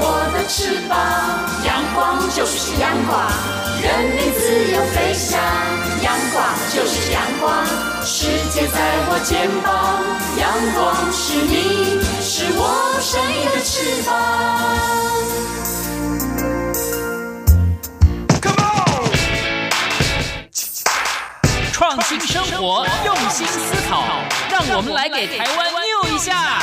我的翅膀，阳光就是阳光，人民自由飞翔。阳光就是阳光，世界在我肩膀，阳光是你，是我生命的翅膀。Come on！创新生活，用心思考，让我们来给台湾 new 一下。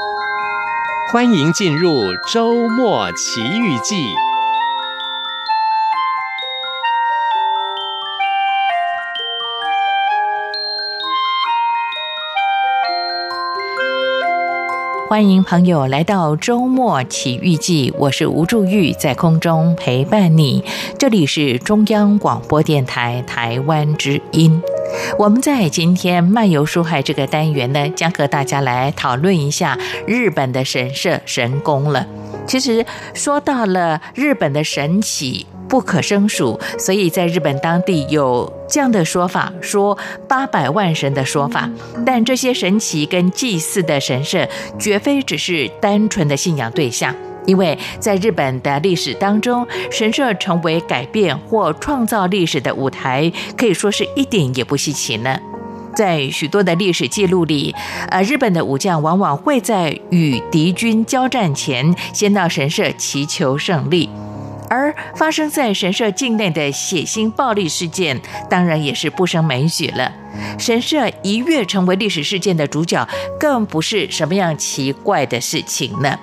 欢迎进入周末奇遇记。欢迎朋友来到周末奇遇记，我是吴祝玉，在空中陪伴你。这里是中央广播电台台湾之音。我们在今天漫游书海这个单元呢，将和大家来讨论一下日本的神社神宫了。其实说到了日本的神起不可胜数，所以在日本当地有这样的说法，说八百万神的说法。但这些神祇跟祭祀的神社，绝非只是单纯的信仰对象。因为在日本的历史当中，神社成为改变或创造历史的舞台，可以说是一点也不稀奇呢。在许多的历史记录里，呃，日本的武将往往会在与敌军交战前，先到神社祈求胜利。而发生在神社境内的血腥暴力事件，当然也是不胜枚举了。神社一跃成为历史事件的主角，更不是什么样奇怪的事情呢。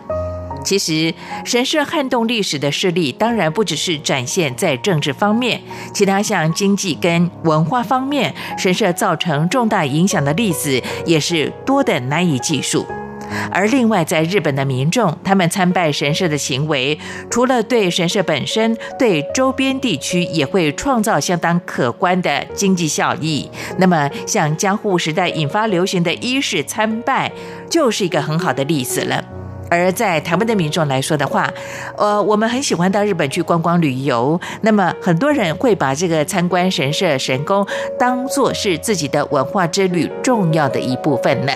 其实，神社撼动历史的势力，当然不只是展现在政治方面，其他像经济跟文化方面，神社造成重大影响的例子也是多得难以计数。而另外，在日本的民众，他们参拜神社的行为，除了对神社本身，对周边地区也会创造相当可观的经济效益。那么，像江户时代引发流行的伊势参拜，就是一个很好的例子了。而在台湾的民众来说的话，呃，我们很喜欢到日本去观光旅游。那么很多人会把这个参观神社神宫当做是自己的文化之旅重要的一部分呢。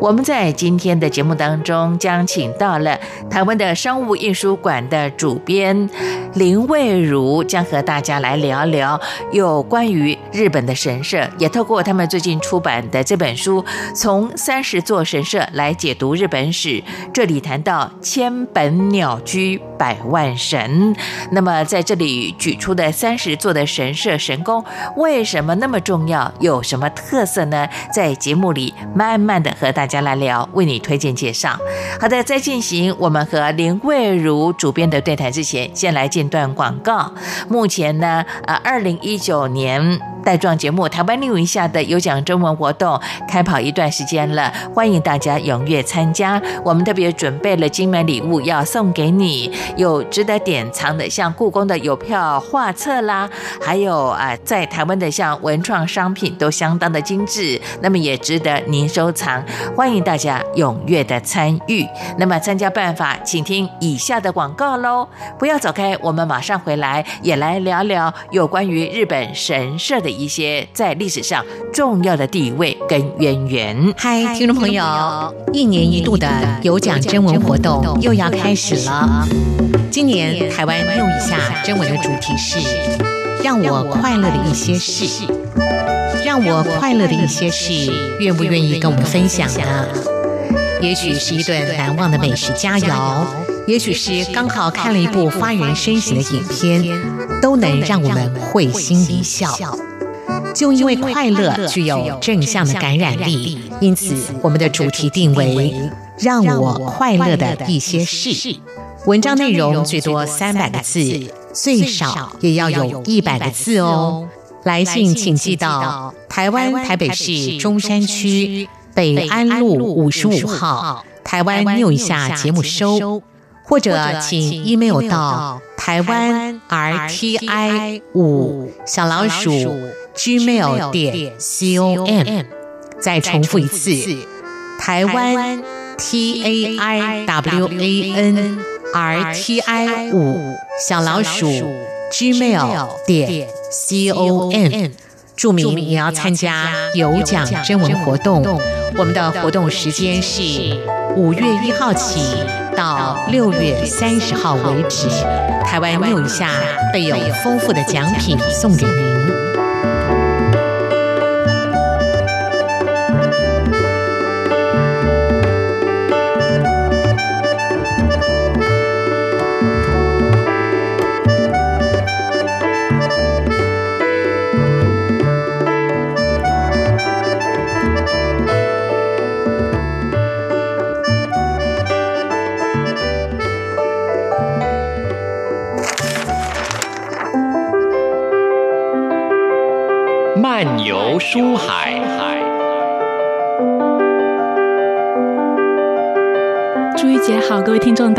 我们在今天的节目当中将请到了台湾的商务印书馆的主编林蔚如，将和大家来聊聊有关于日本的神社，也透过他们最近出版的这本书，从三十座神社来解读日本史。这里。谈到千本鸟居百万神，那么在这里举出的三十座的神社神宫，为什么那么重要？有什么特色呢？在节目里慢慢的和大家来聊，为你推荐介绍。好的，在进行我们和林蔚如主编的对谈之前，先来进段广告。目前呢，呃，二零一九年。带状节目《台湾 new 一下》的有奖征文活动开跑一段时间了，欢迎大家踊跃参加。我们特别准备了精美礼物要送给你，有值得典藏的，像故宫的邮票、画册啦，还有啊，在台湾的像文创商品都相当的精致，那么也值得您收藏。欢迎大家踊跃的参与。那么参加办法，请听以下的广告喽，不要走开，我们马上回来，也来聊聊有关于日本神社的。一些在历史上重要的地位跟渊源。嗨，听众朋友，一年一度的有奖征文活动又要开始了。今年台湾 new 一下征文的主题是“让我快乐的一些事”，让我快乐的一些事，愿不愿意跟我们分享呢？也许是一顿难忘的美食佳肴，也许是刚好看了一部发人深省的影片，都能让我们会心一笑。就因为快乐具有正向的感染力，因此我们的主题定为“让我快乐的一些事”。文章内容最多三百个字，最少也要有一百个字哦。来信请寄到台湾台北市中山区北安路五十五号台湾 New 一下节目收，或者请 email 到台湾 RTI 五小老鼠 gmail 点 com。再重复一次，台湾 T A I W A N R T I 五小老鼠 gmail 点 c o m，注明你要参加有奖征文活动。我们的活动时间是五月一号起到六月三十号为止。台湾 New 一下备有丰富的奖品送给您。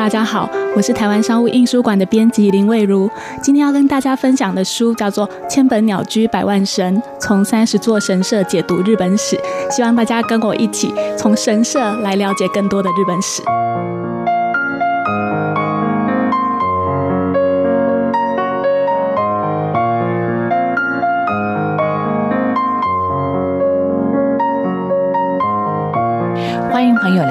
大家好，我是台湾商务印书馆的编辑林蔚如，今天要跟大家分享的书叫做《千本鸟居百万神：从三十座神社解读日本史》，希望大家跟我一起从神社来了解更多的日本史。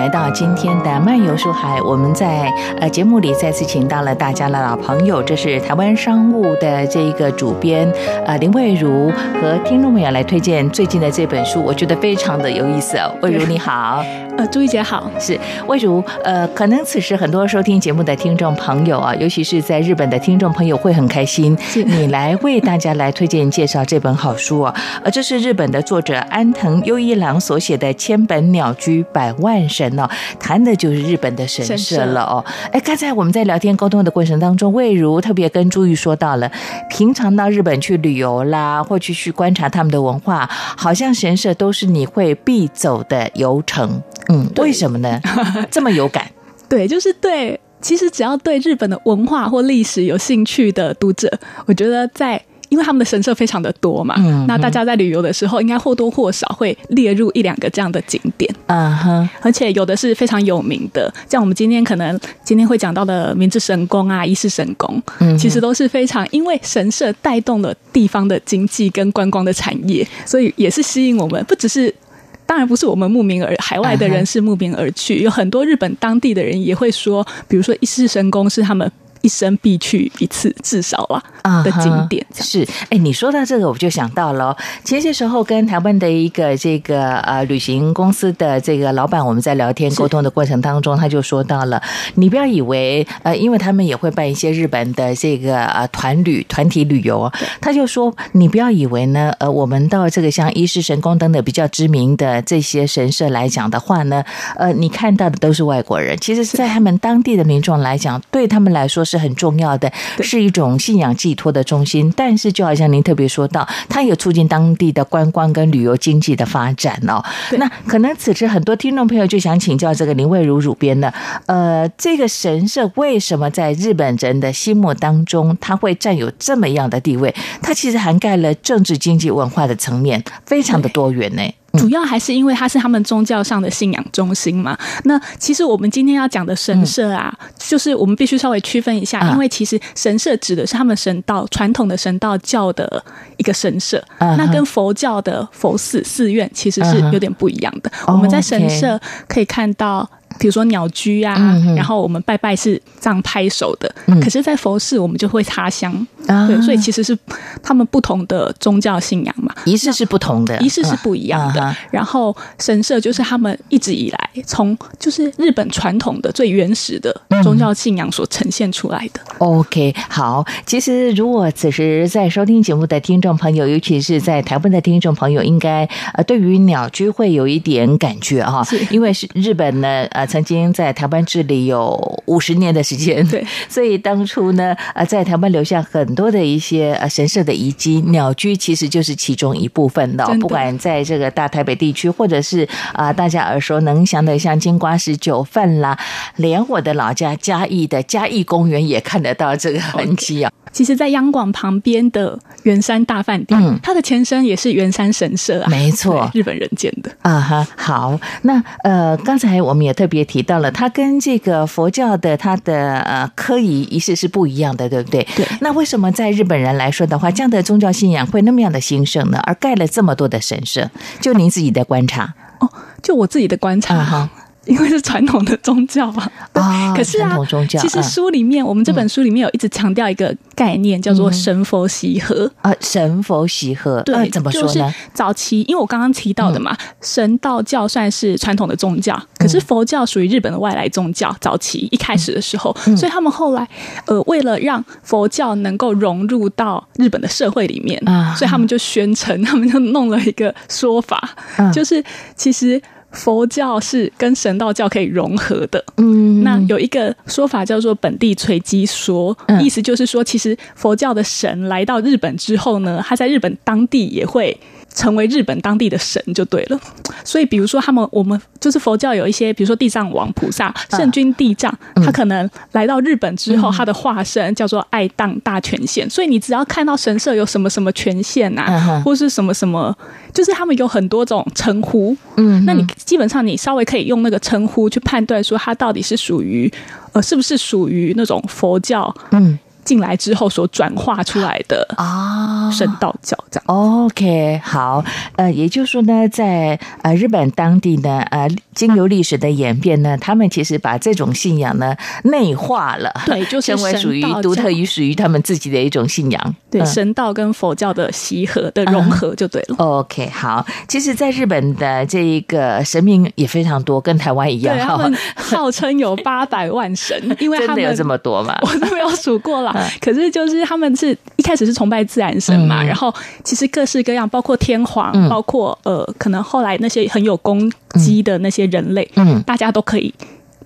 来到今天的漫游书海，我们在呃节目里再次请到了大家的老朋友，这是台湾商务的这一个主编呃林蔚如和听众朋友来推荐最近的这本书，我觉得非常的有意思哦。蔚如你好，呃朱玉姐好，是魏如呃，可能此时很多收听节目的听众朋友啊，尤其是在日本的听众朋友会很开心，是你来为大家来推荐介绍这本好书啊，呃，这是日本的作者安藤优一郎所写的《千本鸟居百万》。神哦，谈的就是日本的神社了哦。哎，刚才我们在聊天沟通的过程当中，魏如特别跟朱玉说到了，平常到日本去旅游啦，或去去观察他们的文化，好像神社都是你会必走的游程。嗯，为什么呢？这么有感？对，就是对。其实只要对日本的文化或历史有兴趣的读者，我觉得在。因为他们的神社非常的多嘛，嗯、那大家在旅游的时候，应该或多或少会列入一两个这样的景点。嗯哼，而且有的是非常有名的，像我们今天可能今天会讲到的明治神宫啊、伊势神宫，嗯，其实都是非常因为神社带动了地方的经济跟观光的产业，所以也是吸引我们。不只是，当然不是我们慕名而海外的人士慕名而去，有很多日本当地的人也会说，比如说一世神功是他们。一生必去一次，至少啊的景点、uh 是。哎，你说到这个，我就想到了。前些时候跟台湾的一个这个呃旅行公司的这个老板，我们在聊天沟通的过程当中，他就说到了，你不要以为呃，因为他们也会办一些日本的这个呃团旅团体旅游，对他就说你不要以为呢，呃，我们到这个像伊势神宫等等比较知名的这些神社来讲的话呢，呃，你看到的都是外国人。其实，在他们当地的民众来讲，对他们来说。是很重要的，是一种信仰寄托的中心。但是，就好像您特别说到，它也促进当地的观光跟旅游经济的发展哦。那可能此时很多听众朋友就想请教这个林蔚如主编呢，呃，这个神社为什么在日本人的心目当中，它会占有这么样的地位？它其实涵盖了政治、经济、文化的层面，非常的多元呢。主要还是因为它是他们宗教上的信仰中心嘛。那其实我们今天要讲的神社啊，嗯、就是我们必须稍微区分一下，嗯、因为其实神社指的是他们神道传统的神道教的一个神社，嗯、那跟佛教的佛寺寺院其实是有点不一样的。嗯、我们在神社可以看到。比如说鸟居啊，嗯、然后我们拜拜是这样拍手的，嗯、可是，在佛寺我们就会插香，啊、对，所以其实是他们不同的宗教信仰嘛，仪式是不同的，仪式是不一样的。啊、然后神社就是他们一直以来从就是日本传统的最原始的宗教信仰所呈现出来的。嗯、OK，好，其实如果此时在收听节目的听众朋友，尤其是在台湾的听众朋友，应该呃对于鸟居会有一点感觉哈，是。因为是日本呢。呃曾经在台湾治理有五十年的时间，对，所以当初呢，呃，在台湾留下很多的一些呃神社的遗迹，鸟居其实就是其中一部分的。不管在这个大台北地区，或者是啊、呃、大家耳熟能详的像金瓜石九份啦，连我的老家嘉义的嘉义公园也看得到这个痕迹啊。Okay. 其实，在央广旁边的圆山大饭店，嗯，它的前身也是圆山神社啊，没错，日本人建的啊哈。好，那呃，刚才我们也特别提到了，它跟这个佛教的它的呃科仪仪式是不一样的，对不对？对。那为什么在日本人来说的话，这样的宗教信仰会那么样的兴盛呢？而盖了这么多的神社，就您自己的观察哦，就我自己的观察哈。Uh-huh. 因为是传统的宗教嘛，啊，可是啊，传统宗教，其实书里面，我们这本书里面有一直强调一个概念，叫做神佛习合啊，神佛习合，对，怎么说呢？就是早期，因为我刚刚提到的嘛，神道教算是传统的宗教，可是佛教属于日本的外来宗教。早期一开始的时候，所以他们后来呃，为了让佛教能够融入到日本的社会里面啊，所以他们就宣称，他们就弄了一个说法，就是其实。佛教是跟神道教可以融合的，嗯，那有一个说法叫做本地随机说，意思就是说，其实佛教的神来到日本之后呢，他在日本当地也会。成为日本当地的神就对了，所以比如说他们我们就是佛教有一些，比如说地藏王菩萨、圣君地藏，他可能来到日本之后，他的化身叫做爱宕大权限，所以你只要看到神社有什么什么权限呐，或是什么什么，就是他们有很多种称呼，嗯，那你基本上你稍微可以用那个称呼去判断说他到底是属于呃是不是属于那种佛教，嗯。进来之后所转化出来的啊，神道教这样。OK，好，呃，也就是说呢，在呃日本当地呢，呃，经由历史的演变呢，他们其实把这种信仰呢内化了，对，就成为属于独特于属于他们自己的一种信仰。对，神道跟佛教的习合的融合就对了。嗯、OK，好，其实，在日本的这一个神明也非常多，跟台湾一样，对，他们号称有八百万神，因为 他们真的有这么多吗？我都没有数过了。可是，就是他们是一开始是崇拜自然神嘛，嗯、然后其实各式各样，包括天皇，嗯、包括呃，可能后来那些很有功绩的那些人类，嗯，大家都可以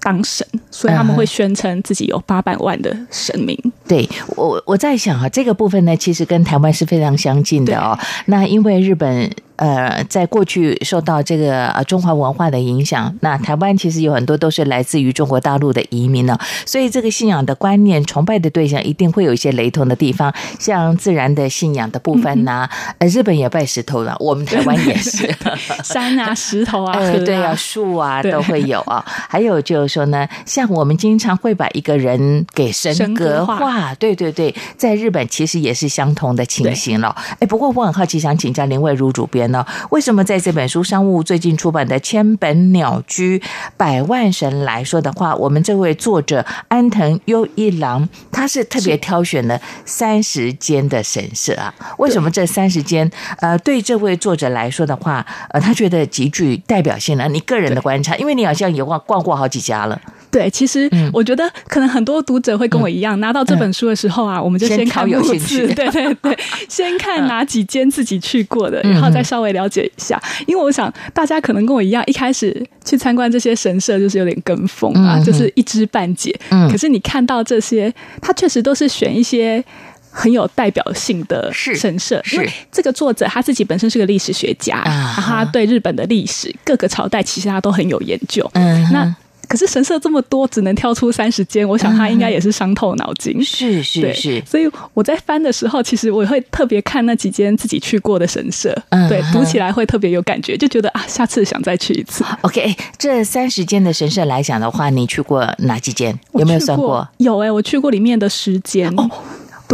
当神，所以他们会宣称自己有八百万的神明。对，我我在想啊，这个部分呢，其实跟台湾是非常相近的哦。那因为日本。呃，在过去受到这个呃中华文化的影响，那台湾其实有很多都是来自于中国大陆的移民呢，所以这个信仰的观念、崇拜的对象一定会有一些雷同的地方，像自然的信仰的部分呐，呃，日本也拜石头了，我们台湾也是。山啊、石头啊、呃，对啊、树啊都会有啊。还有就是说呢，像我们经常会把一个人给神格化，对对对，在日本其实也是相同的情形了。哎，不过我很好奇，想请教林蔚如主编。为什么在这本书商务最近出版的《千本鸟居百万神》来说的话，我们这位作者安藤优一郎他是特别挑选了三十间的神社啊？为什么这三十间？呃，对这位作者来说的话，呃，他觉得极具代表性呢？你个人的观察，因为你好像也逛逛过好几家了。对，其实我觉得可能很多读者会跟我一样，拿到这本书的时候啊，我们就先看有兴趣，对对对，先看哪几间自己去过的，然后再稍微了解一下。因为我想大家可能跟我一样，一开始去参观这些神社就是有点跟风啊，就是一知半解。可是你看到这些，他确实都是选一些很有代表性的神社。因为这个作者他自己本身是个历史学家，然后他对日本的历史各个朝代其实他都很有研究。嗯，那。可是神社这么多，只能挑出三十间，我想他应该也是伤透脑筋。嗯、是是是，所以我在翻的时候，其实我会特别看那几间自己去过的神社，嗯、对，读起来会特别有感觉，就觉得啊，下次想再去一次。OK，这三十间的神社来讲的话，你去过哪几间？有没有算过？过有哎、欸，我去过里面的十间哦，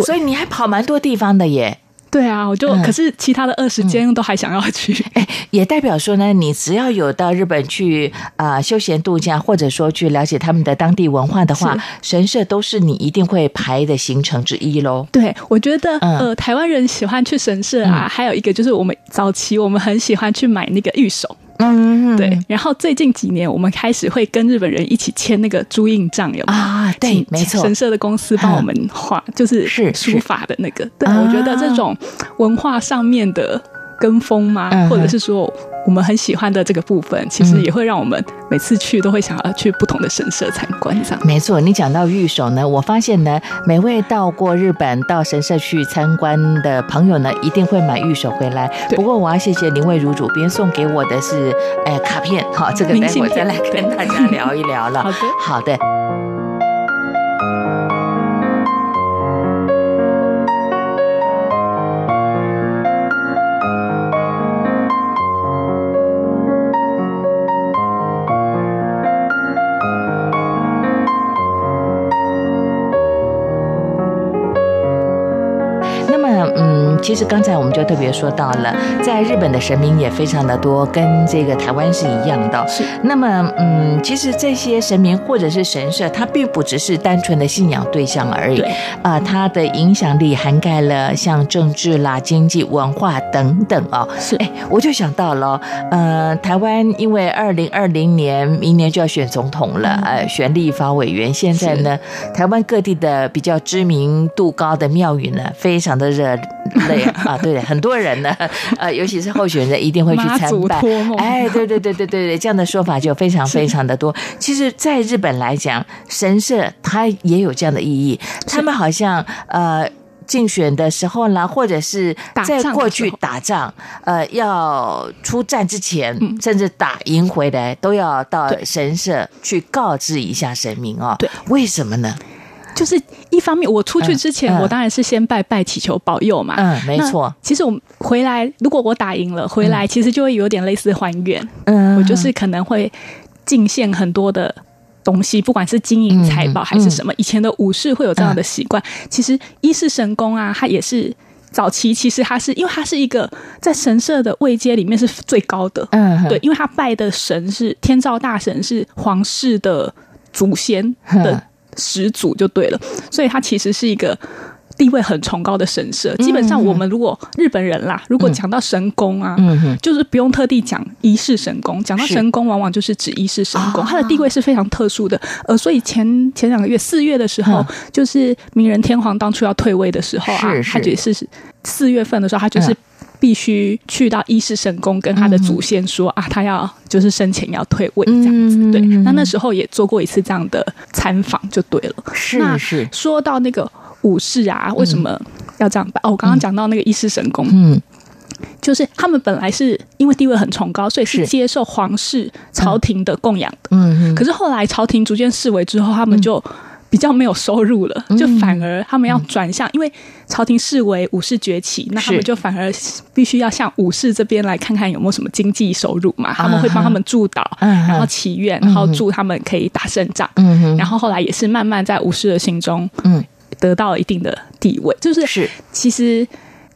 所以你还跑蛮多地方的耶。对啊，我就、嗯、可是其他的二十间都还想要去，哎、嗯，也代表说呢，你只要有到日本去啊、呃、休闲度假，或者说去了解他们的当地文化的话，神社都是你一定会排的行程之一喽。对，我觉得、嗯、呃，台湾人喜欢去神社啊，嗯、还有一个就是我们早期我们很喜欢去买那个御守。嗯，对。然后最近几年，我们开始会跟日本人一起签那个朱印帐，有啊？对，没错。神社的公司帮我们画，就是是书法的那个。对，我觉得这种文化上面的跟风吗？嗯、或者是说我们很喜欢的这个部分，其实也会让我们每次去都会想要去不同的神社参观。这样没错，你讲到御守呢，我发现呢，每位到过日本到神社去参观的朋友呢，一定会买御守回来。不过我要谢谢林蔚如主编送给我的是，哎，卡片，好，这个待会再来跟大家聊一聊了。好的，好的。其实刚才我们就特别说到了，在日本的神明也非常的多，跟这个台湾是一样的。是。那么，嗯，其实这些神明或者是神社，它并不只是单纯的信仰对象而已。啊、呃，它的影响力涵盖了像政治啦、经济、文化等等哦。是。哎，我就想到了，呃，台湾因为二零二零年明年就要选总统了，呃，选立法委员。现在呢，台湾各地的比较知名度高的庙宇呢，非常的热。对 啊，对，很多人呢，呃，尤其是候选人一定会去参拜。哎，对对对对对对，这样的说法就非常非常的多。其实，在日本来讲，神社它也有这样的意义。他们好像呃，竞选的时候呢，或者是在过去打仗，呃，要出战之前，甚至打赢回来，都要到神社去告知一下神明哦。对，为什么呢？就是一方面，我出去之前，我当然是先拜拜祈求保佑嘛。嗯，没错。其实我回来，如果我打赢了，回来其实就会有点类似还愿。嗯，我就是可能会进献很多的东西，不管是金银财宝还是什么。以前的武士会有这样的习惯。其实伊势神宫啊，它也是早期，其实它是因为它是一个在神社的位阶里面是最高的。嗯，对，因为他拜的神是天照大神，是皇室的祖先的。始祖就对了，所以它其实是一个地位很崇高的神社。基本上，我们如果日本人啦，如果讲到神宫啊，就是不用特地讲一世神功，讲到神功，往往就是指一世神功，它的地位是非常特殊的。呃，所以前前两个月四月的时候，就是明仁天皇当初要退位的时候啊，他就是四月份的时候，他就是。必须去到伊势神宫跟他的祖先说、嗯、啊，他要就是生前要退位这样子。对，那那时候也做过一次这样的参访，就对了。是是。那说到那个武士啊，为什么要这样办？哦，我刚刚讲到那个伊势神宫，嗯，就是他们本来是因为地位很崇高，所以是接受皇室朝廷的供养的。嗯嗯。可是后来朝廷逐渐视为之后，他们就。嗯比较没有收入了，就反而他们要转向，因为朝廷视为武士崛起，那他们就反而必须要向武士这边来看看有没有什么经济收入嘛。他们会帮他们祝祷，然后祈愿，然后祝他们可以打胜仗。然后后来也是慢慢在武士的心中，得到了一定的地位。就是是，其实。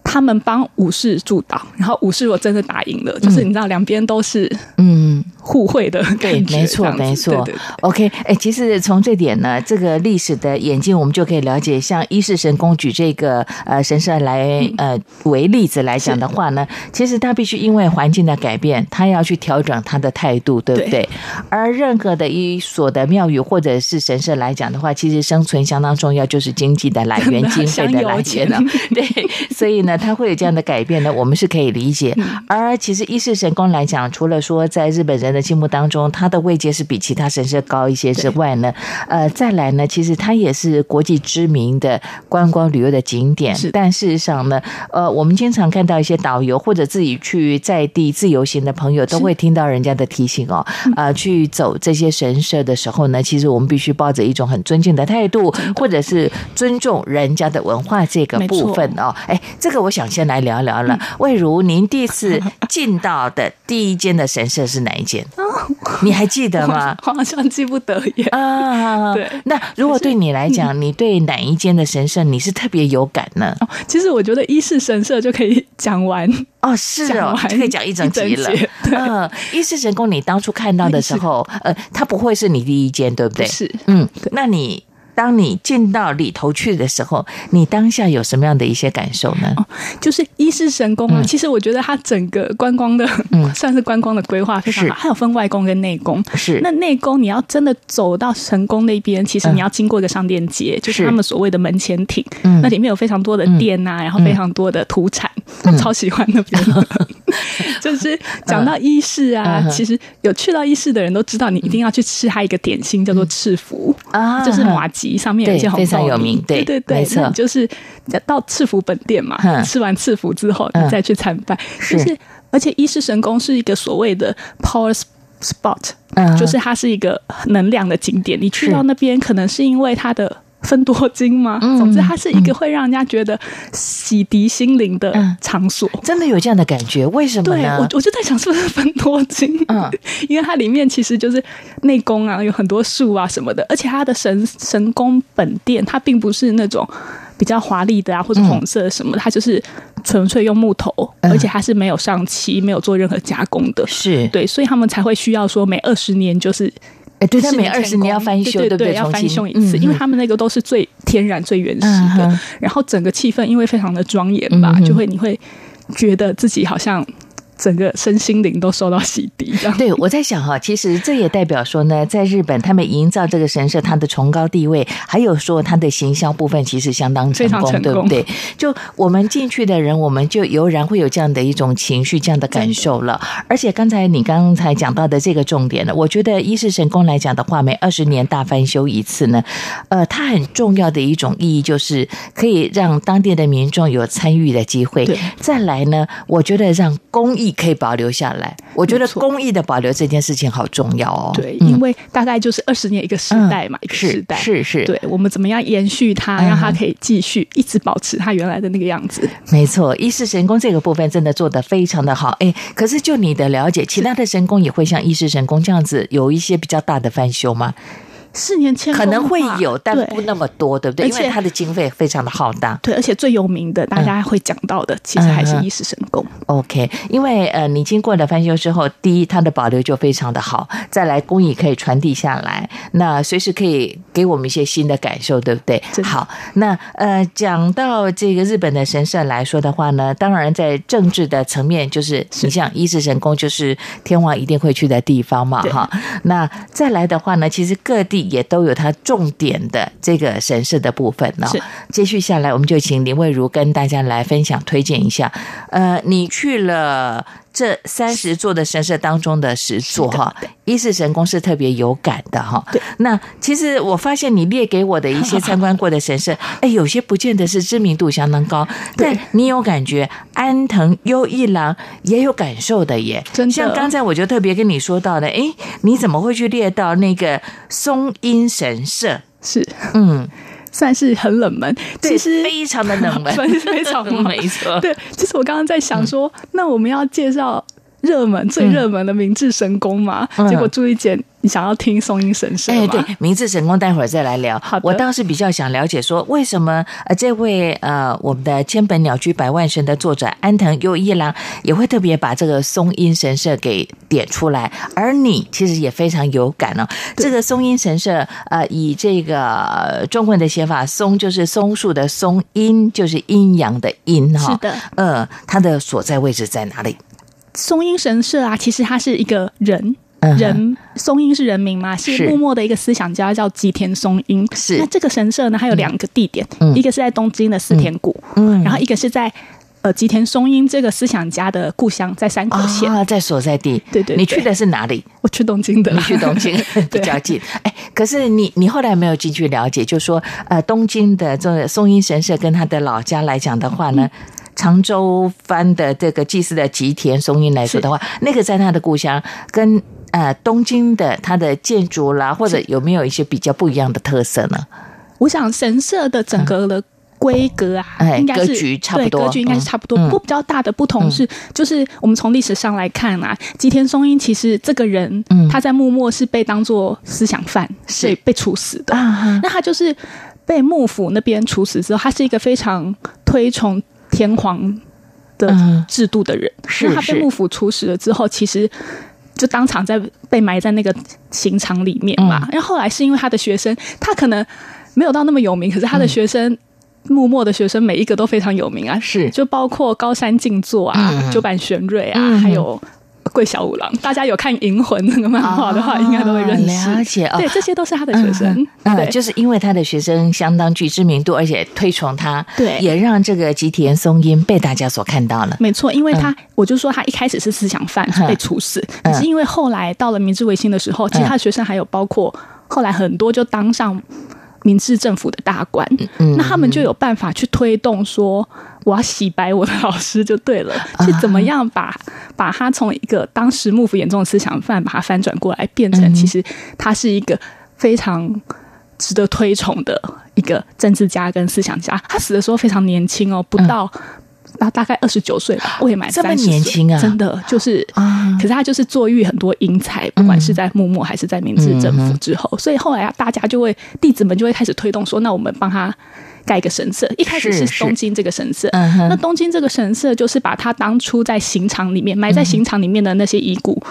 他们帮武士助祷，然后武士如果真的打赢了，嗯、就是你知道两边都是嗯互惠的感觉，对，没错没错。对对对 OK，哎，其实从这点呢，这个历史的演进，我们就可以了解，像伊势神宫举这个呃神社来呃为例子来讲的话呢，其实他必须因为环境的改变，他要去调整他的态度，对不对？对，而任何的一所的庙宇或者是神社来讲的话，其实生存相当重要，就是经济的来源、经费的来源了。对，所以呢。他会有这样的改变呢，我们是可以理解。而其实伊势神宫来讲，除了说在日本人的心目当中，他的位阶是比其他神社高一些之外呢，呃，再来呢，其实它也是国际知名的观光旅游的景点。是但事实上呢，呃，我们经常看到一些导游或者自己去在地自由行的朋友，都会听到人家的提醒哦，呃，去走这些神社的时候呢，其实我们必须抱着一种很尊敬的态度，或者是尊重人家的文化这个部分哦。哎，这个。我想先来聊聊了，魏如，您第一次 进到的第一间的神社是哪一间？你还记得吗？好像记不得耶。啊，对。那如果对你来讲，你对哪一间的神社你是特别有感呢？其实我觉得伊势神社就可以讲完哦，是哦，就可以讲一整集了。嗯，伊势神宫你当初看到的时候，呃，它不会是你第一间，对不对？是，嗯，那你。当你进到里头去的时候，你当下有什么样的一些感受呢？哦、就是伊势神宫啊，嗯、其实我觉得它整个观光的，嗯，算是观光的规划非常好。它有分外宫跟内宫，是。那内宫你要真的走到神宫那边，其实你要经过一个商店街，嗯、就是他们所谓的门前町。嗯，那里面有非常多的店呐、啊，然后非常多的土产。他超喜欢那边的。就是讲到伊势啊，其实有去到伊势的人都知道，你一定要去吃它一个点心，叫做赤福啊，就是麻糬上面有一些红豆泥，非常有名。对对对，没错，就是到赤福本店嘛，吃完赤福之后，你再去参拜。就是而且伊势神宫是一个所谓的 power spot，就是它是一个能量的景点。你去到那边，可能是因为它的。芬多金吗？嗯、总之，它是一个会让人家觉得洗涤心灵的场所。嗯、真的有这样的感觉？为什么呢？对，我我就在想，是不是分多金？嗯，因为它里面其实就是内功啊，有很多树啊什么的，而且它的神神宫本殿，它并不是那种比较华丽的啊，或者红色什么的，它就是纯粹用木头，而且它是没有上漆，没有做任何加工的。是对，所以他们才会需要说每二十年就是。哎，对，它每二十年要翻修，对对对？要翻修一次，因为他们那个都是最天然、最原始的，然后整个气氛因为非常的庄严吧，就会你会觉得自己好像。整个身心灵都受到洗涤。对，我在想哈，其实这也代表说呢，在日本他们营造这个神社，它的崇高地位，还有说它的行销部分，其实相当成功，对不对？就我们进去的人，我们就油然会有这样的一种情绪、这样的感受了。而且刚才你刚才讲到的这个重点呢，我觉得伊势神宫来讲的话，每二十年大翻修一次呢，呃，它很重要的一种意义就是可以让当地的民众有参与的机会。再来呢，我觉得让公益。可以保留下来，我觉得工艺的保留这件事情好重要哦。对，因为大概就是二十年一个时代嘛，一个时代是是。对，我们怎么样延续它，让它可以继续一直保持它原来的那个样子？没错，伊势神功这个部分真的做得非常的好。哎，可是就你的了解，其他的神功也会像伊势神功这样子有一些比较大的翻修吗？四年前可能会有，但不那么多，对不对？因为它的经费非常的浩大。对，而且最有名的，大家会讲到的，其实还是伊势神宫。OK，因为呃，你经过了翻修之后，第一，它的保留就非常的好；再来，工艺可以传递下来，那随时可以给我们一些新的感受，对不对？好，那呃，讲到这个日本的神社来说的话呢，当然在政治的层面，就是你像伊势神宫，就是天皇一定会去的地方嘛，哈。那再来的话呢，其实各地。也都有它重点的这个神社的部分呢。哦，接续下来，我们就请林蔚如跟大家来分享推荐一下。呃，你去了这三十座的神社当中的十座哈，伊势神宫是特别有感的哈。对，那其实我发现你列给我的一些参观过的神社，哎，有些不见得是知名度相当高，但你有感觉，安藤优一郎也有感受的耶。真的，像刚才我就特别跟你说到的，哎，你怎么会去列到那个松阴神社？是，嗯。算是很冷门，其实非常的冷门，非常 没错。对，其实我刚刚在想说，那我们要介绍。热门最热门的明治神宫嘛，嗯、结果朱一姐，你想要听松阴神社吗？哎，对，明治神宫待会儿再来聊。好，我倒是比较想了解说，为什么呃这位呃我们的千本鸟居百万神的作者安藤优一郎也会特别把这个松阴神社给点出来，而你其实也非常有感哦。这个松阴神社呃以这个中文的写法，松就是松树的松，阴就是阴阳的阴哈。是的，呃，它的所在位置在哪里？松阴神社啊，其实它是一个人，人松阴是人名嘛，是幕末的一个思想家叫吉田松阴。是那这个神社呢，它有两个地点，嗯、一个是在东京的四田谷，嗯，然后一个是在呃吉田松阴这个思想家的故乡，在山口县啊，在所在地。对，对对，你去的是哪里？我去东京的，你去东京 比较近。哎，可是你你后来没有进去了解，就是说呃东京的这个松阴神社跟他的老家来讲的话呢？嗯长州藩的这个祭祀的吉田松阴来说的话，那个在他的故乡跟呃东京的他的建筑啦，或者有没有一些比较不一样的特色呢？我想神社的整个的规格啊，嗯、应该是格局差不多，格局应该是差不多。不过比较大的不同是，就是我们从历史上来看啊，吉田松阴其实这个人，他在幕末是被当做思想犯，是被处死的。那他就是被幕府那边处死之后，他是一个非常推崇。天皇的制度的人，是、嗯、他被幕府处死了之后，其实就当场在被埋在那个刑场里面嘛。然后、嗯、后来是因为他的学生，他可能没有到那么有名，可是他的学生，幕末、嗯、的学生每一个都非常有名啊。是，就包括高山静坐啊、嗯、久坂玄瑞啊，嗯、还有桂小五郎。大家有看《银魂》那个漫画的话，应该都会认识。了解，对，这些都是他的学生。嗯，就是因为他的学生相当具知名度，而且推崇他，对，也让这个吉田松阴被大家所看到了。没错，因为他，我就说他一开始是思想犯被处死，可是因为后来到了明治维新的时候，其他学生还有包括后来很多就当上。明治政府的大官，嗯、那他们就有办法去推动，说我要洗白我的老师就对了，是、嗯、怎么样把把他从一个当时幕府眼中的思想犯，把他翻转过来，变成其实他是一个非常值得推崇的一个政治家跟思想家。他死的时候非常年轻哦，不到。他大概二十九岁吧，未满三十岁，这么年轻啊！真的就是，嗯、可是他就是坐育很多英才，不管是在幕末还是在明治政府之后，嗯、所以后来啊，大家就会弟子们就会开始推动说，那我们帮他盖一个神社。一开始是东京这个神社，那东京这个神社就是把他当初在刑场里面埋在刑场里面的那些遗骨。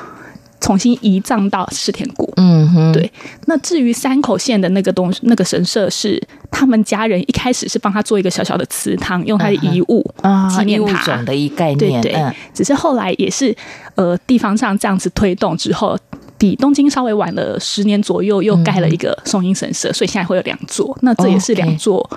重新移葬到世田谷。嗯哼，对。那至于山口县的那个东那个神社，是他们家人一开始是帮他做一个小小的祠堂，用他的遗物纪念他。种的一概念，对对。只是后来也是呃地方上这样子推动之后，比东京稍微晚了十年左右，又盖了一个松阴神社，所以现在会有两座。那这也是两座。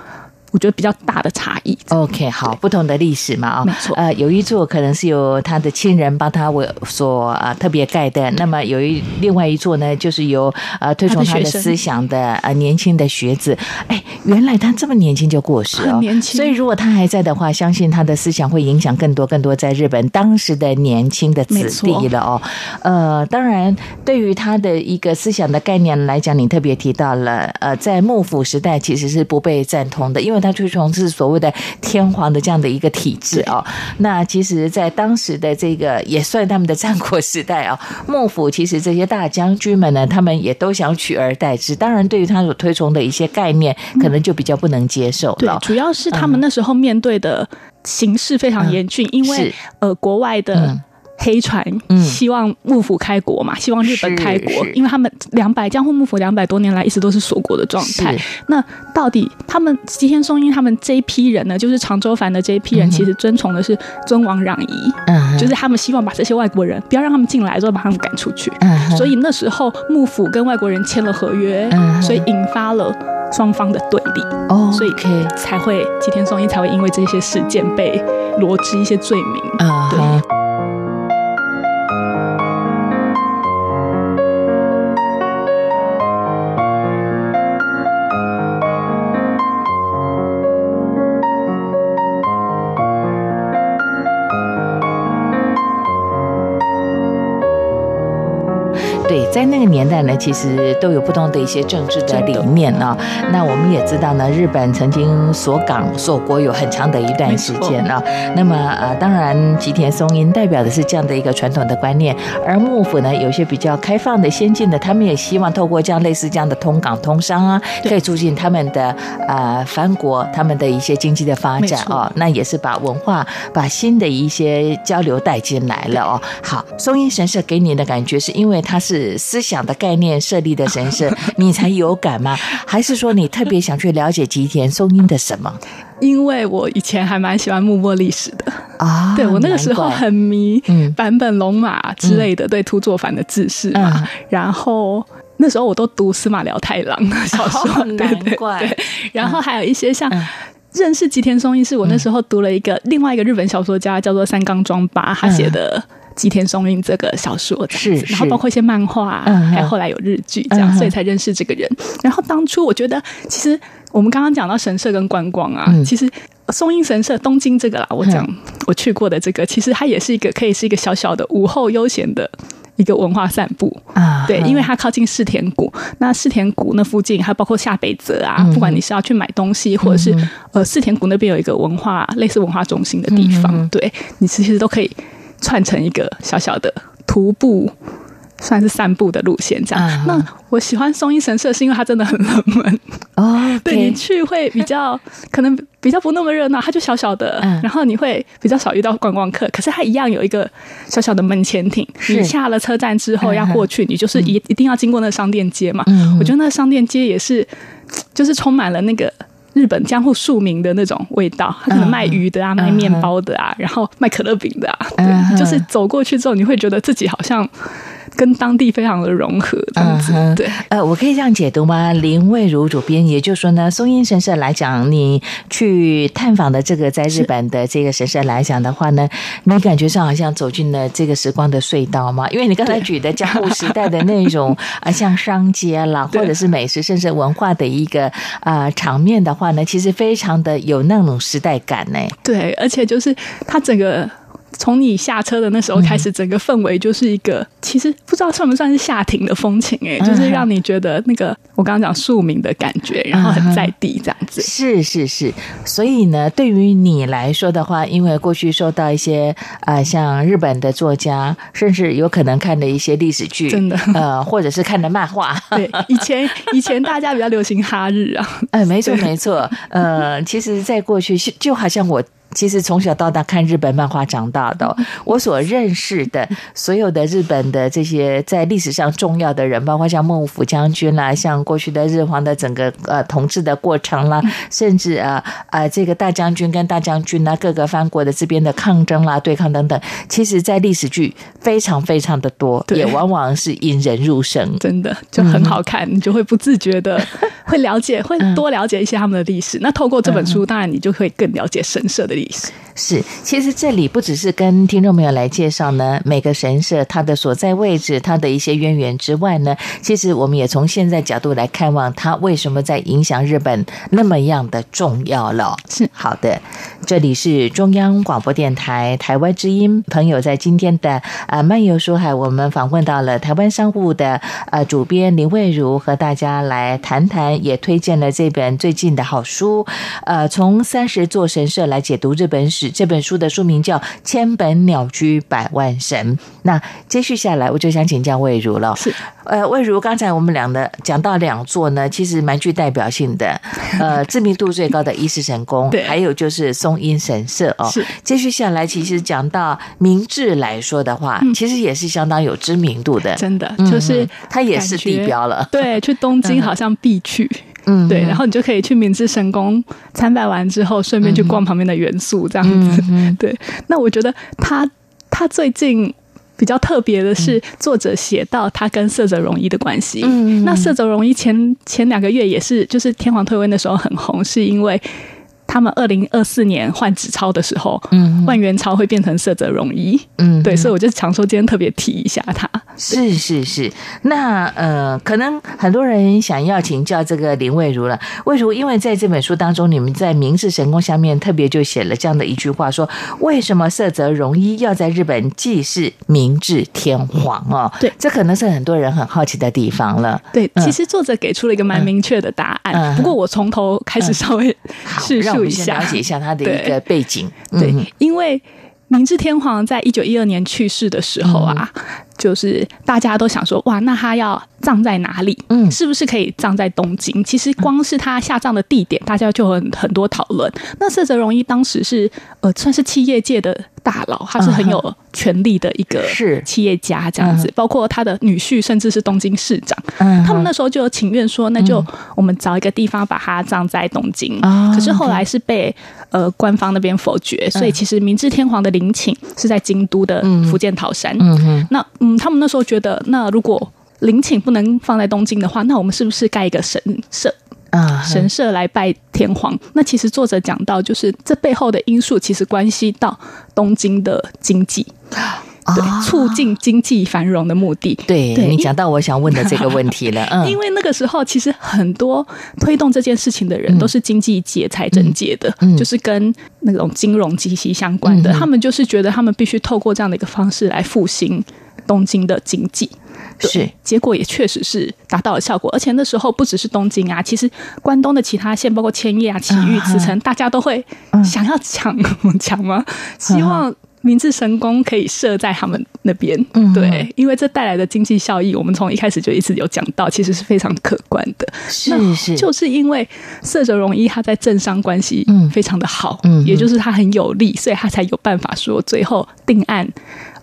我觉得比较大的差异。OK，好，不同的历史嘛，啊、哦，没错。呃，有一座可能是由他的亲人帮他为所啊、呃、特别盖的，那么有一另外一座呢，就是由呃推崇他的思想的呃年轻的学子。哎，原来他这么年轻就过世哦，年轻。所以如果他还在的话，相信他的思想会影响更多更多在日本当时的年轻的子弟了哦。呃，当然，对于他的一个思想的概念来讲，你特别提到了，呃，在幕府时代其实是不被赞同的，因为。他推崇是所谓的天皇的这样的一个体制哦，那其实，在当时的这个也算他们的战国时代啊，幕府其实这些大将军们呢，他们也都想取而代之。当然，对于他所推崇的一些概念，可能就比较不能接受了。对，主要是他们那时候面对的形势非常严峻，因为呃，国外的。黑船希望幕府开国嘛，希望日本开国，因为他们两百江户幕府两百多年来一直都是锁国的状态。那到底他们吉田松阴他们这一批人呢，就是长州藩的这一批人，其实遵从的是尊王攘夷，嗯，就是他们希望把这些外国人不要让他们进来，之后把他们赶出去。嗯，所以那时候幕府跟外国人签了合约，所以引发了双方的对立。哦，所以才会吉田松阴才会因为这些事件被罗织一些罪名。嗯，对。其实都有不同的一些政治的理念啊。的那我们也知道呢，日本曾经锁港锁国有很长的一段时间啊。错那么呃，当然吉田松阴代表的是这样的一个传统的观念，而幕府呢，有些比较开放的、先进的，他们也希望透过这样类似这样的通港通商啊，可以促进他们的呃藩国他们的一些经济的发展哦。那也是把文化、把新的一些交流带进来了哦。好，松阴神社给你的感觉是因为它是。思想的概念设立的神社，你才有感吗？还是说你特别想去了解吉田松阴的什么？因为我以前还蛮喜欢幕末历史的。啊，对我那个时候很迷坂本龙马之类的对突作反的志士嘛，嗯、然后那时候我都读司马辽太郎的小说，哦、难怪。对。对对，然后还有一些像认识吉田松阴，是我那时候读了一个另外一个日本小说家叫做三冈庄八他写的。吉田松阴这个小说这样子，是，然后包括一些漫画，嗯、还有后来有日剧这样，嗯、所以才认识这个人。然后当初我觉得，其实我们刚刚讲到神社跟观光啊，嗯、其实松阴神社东京这个啦，我讲、嗯、我去过的这个，其实它也是一个可以是一个小小的午后悠闲的一个文化散步。啊。对，因为它靠近世田谷，那世田谷那附近还包括下北泽啊，嗯、不管你是要去买东西，或者是、嗯、呃世田谷那边有一个文化类似文化中心的地方，嗯、对你其实都可以。串成一个小小的徒步，算是散步的路线这样。Uh huh. 那我喜欢松阴神社，是因为它真的很冷门哦。Oh. 对，你去会比较 可能比较不那么热闹，它就小小的，uh. 然后你会比较少遇到观光客。可是它一样有一个小小的门前町，你下了车站之后要过去，你就是一一定要经过那个商店街嘛。Uh huh. 我觉得那个商店街也是，就是充满了那个。日本江户庶民的那种味道，他可能卖鱼的啊，卖面包的啊，然后卖可乐饼的啊，对，就是走过去之后，你会觉得自己好像。跟当地非常的融合，这样子、嗯、对。呃，我可以这样解读吗？林蔚如主编，也就是说呢，松阴神社来讲，你去探访的这个在日本的这个神社来讲的话呢，你感觉上好像走进了这个时光的隧道吗？因为你刚才举的江户时代的那种啊，像商街啦，或者是美食，甚至文化的一个啊、呃、场面的话呢，其实非常的有那种时代感呢。对，而且就是它整个。从你下车的那时候开始，整个氛围就是一个，其实不知道算不算是下庭的风情哎、欸，就是让你觉得那个我刚刚讲庶民的感觉，然后很在地这样子。是是是，所以呢，对于你来说的话，因为过去受到一些啊、呃，像日本的作家，甚至有可能看的一些历史剧，真的呃，或者是看的漫画。对，以前以前大家比较流行哈日啊，哎、呃，没错没错，呃，其实，在过去就好像我。其实从小到大看日本漫画长大的，我所认识的所有的日本的这些在历史上重要的人，包括像幕府将军啦，像过去的日皇的整个呃统治的过程啦，甚至啊啊、呃、这个大将军跟大将军啦，各个藩国的这边的抗争啦、对抗等等，其实在历史剧非常非常的多，也往往是引人入胜，真的就很好看，你就会不自觉的 会了解，会多了解一些他们的历史。那透过这本书，当然你就会更了解神社的是，其实这里不只是跟听众朋友来介绍呢，每个神社它的所在位置、它的一些渊源之外呢，其实我们也从现在角度来看望它为什么在影响日本那么样的重要了。是。好的，这里是中央广播电台台湾之音，朋友在今天的呃漫游书海，我们访问到了台湾商务的呃主编林蔚如，和大家来谈谈，也推荐了这本最近的好书，呃，从三十座神社来解读日本史。这本书的书名叫《千本鸟居百万神》。那接续下来，我就想请教魏如了。是，呃，魏如，刚才我们两的讲到两座呢，其实蛮具代表性的。呃，知名度最高的伊势神宫，对，还有就是松阴神社哦。是，接续下来，其实讲到明治来说的话，嗯、其实也是相当有知名度的。真的，就是、嗯、它也是地标了。对，去东京 好像必去。嗯，对，然后你就可以去明治神宫参拜完之后，顺便去逛旁边的元素，这样子。嗯、对，那我觉得他他最近比较特别的是，作者写到他跟色泽荣一的关系。嗯，那色泽荣一前前两个月也是，就是天皇退位的时候很红，是因为。他们二零二四年换纸钞的时候，嗯，万元钞会变成色泽荣一，嗯，对，所以我就常说今天特别提一下他。是是是，那呃，可能很多人想要请教这个林蔚如了，为什么？因为在这本书当中，你们在明治神宫下面特别就写了这样的一句话，说为什么色泽荣一要在日本祭祀明治天皇哦？对，这可能是很多人很好奇的地方了。对，其实作者给出了一个蛮明确的答案，嗯、不过我从头开始稍微叙述。一下，了解一下他的一个背景。对，对，因为明治天皇在一九一二年去世的时候啊，嗯、就是大家都想说，哇，那他要葬在哪里？嗯，是不是可以葬在东京？其实光是他下葬的地点，大家就很很多讨论。那涩泽荣一当时是呃，算是企业界的大佬，他是很有权力的一个企业家，这样子。包括他的女婿，甚至是东京市长，他们那时候就有请愿说，那就我们找一个地方把他葬在东京。可是后来是被呃官方那边否决，所以其实明治天皇的陵寝是在京都的福建桃山。嗯那嗯，他们那时候觉得，那如果陵寝不能放在东京的话，那我们是不是盖一个神社啊？神社来拜天皇？那其实作者讲到，就是这背后的因素，其实关系到东京的经济，对，促进经济繁荣的目的。对，对你讲到我想问的这个问题了。嗯，因为那个时候其实很多推动这件事情的人都是经济界、财政界的，就是跟那种金融息息相关的。他们就是觉得他们必须透过这样的一个方式来复兴东京的经济。是，结果也确实是达到了效果，而且那时候不只是东京啊，其实关东的其他县，包括千叶啊、埼玉、茨城，大家都会想要抢 抢吗？希望明治神宫可以设在他们那边，嗯对，因为这带来的经济效益，我们从一开始就一直有讲到，其实是非常可观的。是是，就是因为涩泽荣一他在政商关系非常的好，嗯，也就是他很有利，所以他才有办法说最后定案，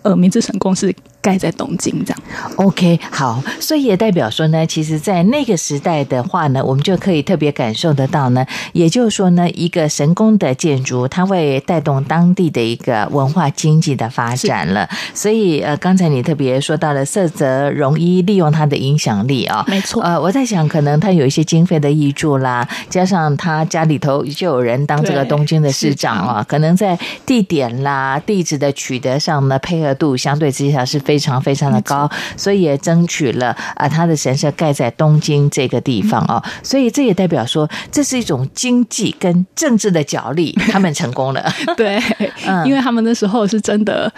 呃，明治神宫是。盖在东京这样。OK，好，所以也代表说呢，其实，在那个时代的话呢，我们就可以特别感受得到呢，也就是说呢，一个神宫的建筑，它会带动当地的一个文化经济的发展了。所以，呃，刚才你特别说到了色泽容一利用它的影响力啊，没错。呃，我在想，可能他有一些经费的挹注啦，加上他家里头就有人当这个东京的市长啊，可能在地点啦、地址的取得上呢，配合度相对之下是非常非常的高，所以也争取了啊，他的神社盖在东京这个地方哦，所以这也代表说，这是一种经济跟政治的角力，他们成功了。对，因为他们那时候是真的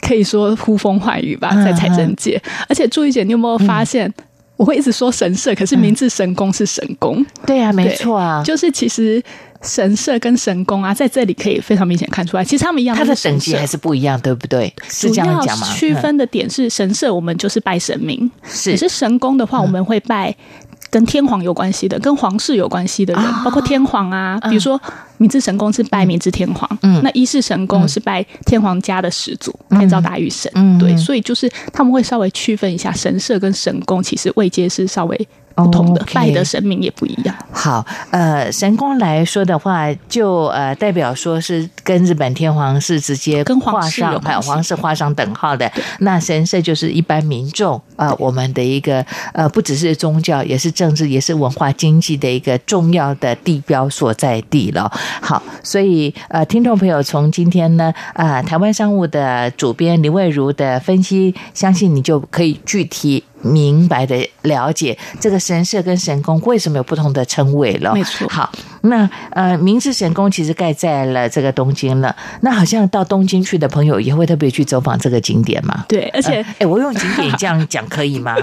可以说呼风唤雨吧，在财政界。而且注意姐，你有没有发现？我会一直说神社，可是明治神宫是神宫。嗯。对啊，没错啊，就是其实神社跟神宫啊，在这里可以非常明显看出来，其实他们一样，它的等级还是不一样，对不对？是这样讲吗？区分的点是神社，我们就是拜神明；是，可是神宫的话，我们会拜。跟天皇有关系的，跟皇室有关系的人，包括天皇啊，比如说明治神宫是拜明治天皇，嗯，那一世神宫是拜天皇家的始祖天照大御神，嗯，对，所以就是他们会稍微区分一下神社跟神宫，其实位阶是稍微。不同的、oh, okay. 拜的神明也不一样。好，呃，神宫来说的话，就呃代表说是跟日本天皇是直接跟皇室有皇室画上等号的。那神社就是一般民众呃我们的一个呃不只是宗教，也是政治，也是文化经济的一个重要的地标所在地了。好，所以呃听众朋友从今天呢啊、呃、台湾商务的主编林蔚如的分析，相信你就可以具体。明白的了解这个神社跟神宫为什么有不同的称谓了？没错。好，那呃，明治神宫其实盖在了这个东京了。那好像到东京去的朋友也会特别去走访这个景点嘛？对，而且，哎、呃，我用景点这样讲可以吗？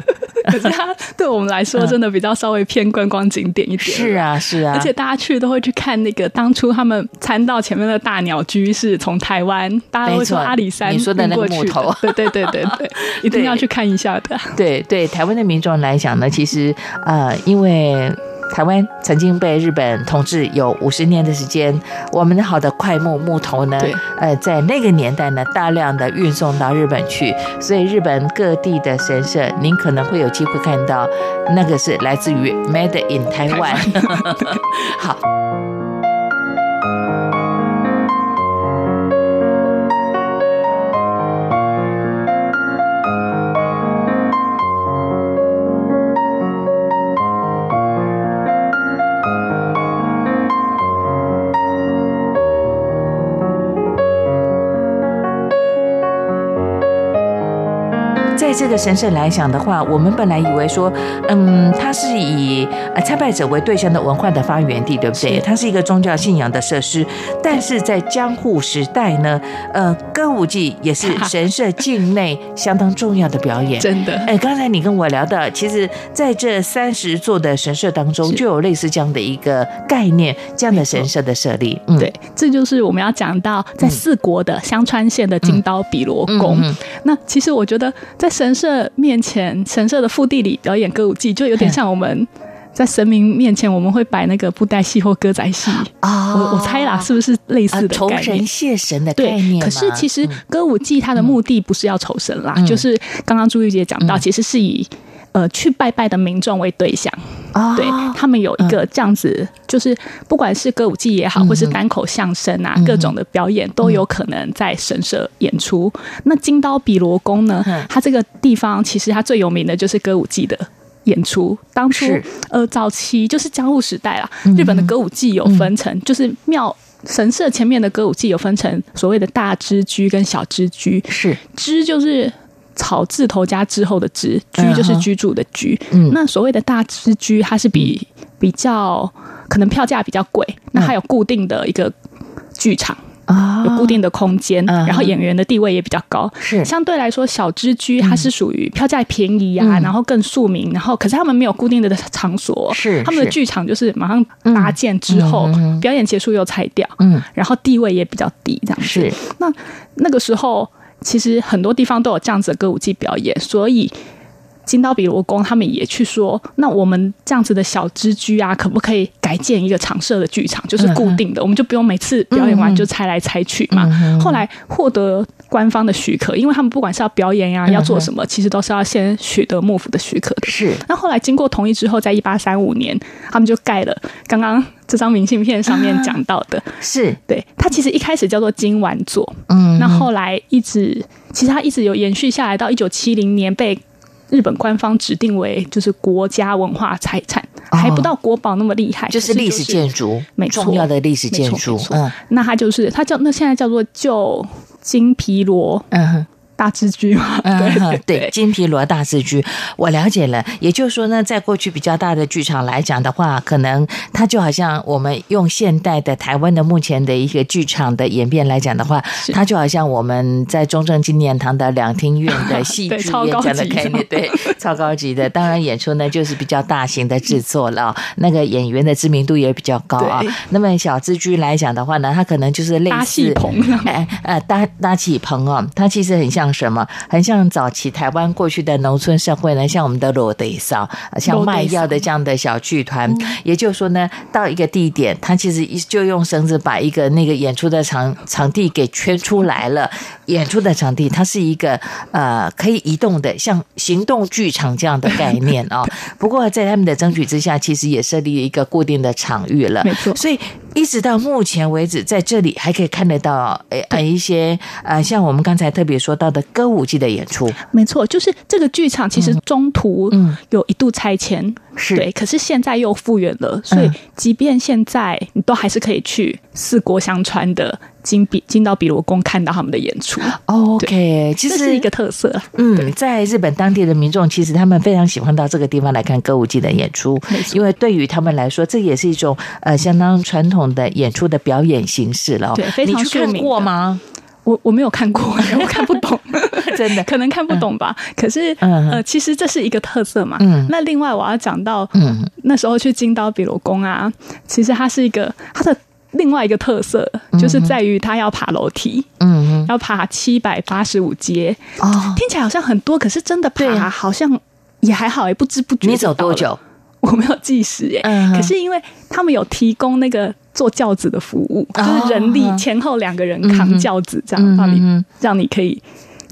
可是它对我们来说真的比较稍微偏观光景点一点。是啊，是啊。而且大家去都会去看那个当初他们参到前面的大鸟居是从台湾，大家都会说阿里山，你说的那个木头，对对对对对，一定要去看一下的。对。对台湾的民众来讲呢，其实呃，因为台湾曾经被日本统治有五十年的时间，我们的好的快木木头呢，呃，在那个年代呢，大量的运送到日本去，所以日本各地的神社，您可能会有机会看到，那个是来自于 Made in 台湾。好。这个神社来讲的话，我们本来以为说，嗯，它是以呃参拜者为对象的文化的发源地，对不对？它是一个宗教信仰的设施。但是在江户时代呢，呃，歌舞伎也是神社境内相当重要的表演。真的，哎，刚才你跟我聊到，其实在这三十座的神社当中，就有类似这样的一个概念，这样的神社的设立。嗯，对，这就是我们要讲到在四国的香川县的金刀比罗宫。嗯嗯嗯、那其实我觉得在神社面前，神社的腹地里表演歌舞伎，就有点像我们在神明面前，我们会摆那个布袋戏或歌仔戏啊。我我猜啦，是不是类似的概念？酬神谢神的概念。对，可是其实歌舞伎它的目的不是要酬神啦，就是刚刚朱玉姐讲到，其实是以。呃，去拜拜的民众为对象，哦、对他们有一个这样子，嗯、就是不管是歌舞伎也好，嗯、或是单口相声啊，嗯、各种的表演都有可能在神社演出。嗯、那金刀比罗宫呢？嗯、它这个地方其实它最有名的就是歌舞伎的演出。当初呃，早期就是江户时代啦，日本的歌舞伎有分成，嗯、就是庙神社前面的歌舞伎有分成所谓的大支居跟小支居，是。支就是。草字头加之后的居，居就是居住的居。嗯，那所谓的大之居，它是比比较可能票价比较贵，那它有固定的一个剧场啊，有固定的空间，然后演员的地位也比较高。是。相对来说，小之居它是属于票价便宜啊，然后更庶民，然后可是他们没有固定的场所，是他们的剧场就是马上搭建之后，表演结束又拆掉，嗯，然后地位也比较低，这样子。是。那那个时候。其实很多地方都有这样子的歌舞伎表演，所以金刀比罗宫他们也去说，那我们这样子的小支居啊，可不可以改建一个常设的剧场，就是固定的，我们就不用每次表演完就拆来拆去嘛。后来获得官方的许可，因为他们不管是要表演呀、啊，要做什么，其实都是要先取得幕府的许可的。是。那后来经过同意之后，在一八三五年，他们就盖了刚刚这张明信片上面讲到的。是对，它其实一开始叫做金丸座，嗯，那后来一直，其实它一直有延续下来，到一九七零年被日本官方指定为就是国家文化财产，还不到国宝那么厉害，就是历史建筑，没错，重要的历史建筑。嗯，那它就是它叫那现在叫做旧。金皮罗，嗯哼。大字居嘛，对 对，金皮罗大字居，我了解了。也就是说呢，在过去比较大的剧场来讲的话，可能它就好像我们用现代的台湾的目前的一个剧场的演变来讲的话，它就好像我们在中正纪念堂的两厅院的 戏剧演讲的概念，对，超高级的。当然演出呢就是比较大型的制作了，那个演员的知名度也比较高啊。那么小字居来讲的话呢，它可能就是类似搭戏棚，哎呃搭搭起棚哦，它其实很像。什么很像早期台湾过去的农村社会呢？像我们的罗德嫂，像卖药的这样的小剧团。也就是说呢，到一个地点，他其实就用绳子把一个那个演出的场场地给圈出来了。演出的场地，它是一个呃可以移动的，像行动剧场这样的概念啊。不过在他们的争取之下，其实也设立了一个固定的场域了。没错，所以一直到目前为止，在这里还可以看得到呃一些呃像我们刚才特别说到的。歌舞伎的演出，没错，就是这个剧场其实中途有一度拆迁，是、嗯、对，可是现在又复原了，所以即便现在你都还是可以去四国相传的金比金刀比罗宫看到他们的演出。OK，其实这是一个特色。嗯，在日本当地的民众其实他们非常喜欢到这个地方来看歌舞伎的演出，因为对于他们来说，这也是一种呃相当传统的演出的表演形式了。对，非常著名。你去看过吗？我我没有看过，我看不懂，真的可能看不懂吧。嗯、可是，呃，其实这是一个特色嘛。嗯。那另外我要讲到，嗯，那时候去金刀比罗宫啊，其实它是一个它的另外一个特色，就是在于它要爬楼梯，嗯，要爬七百八十五阶。哦，听起来好像很多，可是真的爬好像也还好，也不知不觉。你走多久？我没有计时耶。嗯。可是因为他们有提供那个。坐轿子的服务，就是人力前后两个人扛轿子，这样让你让你可以，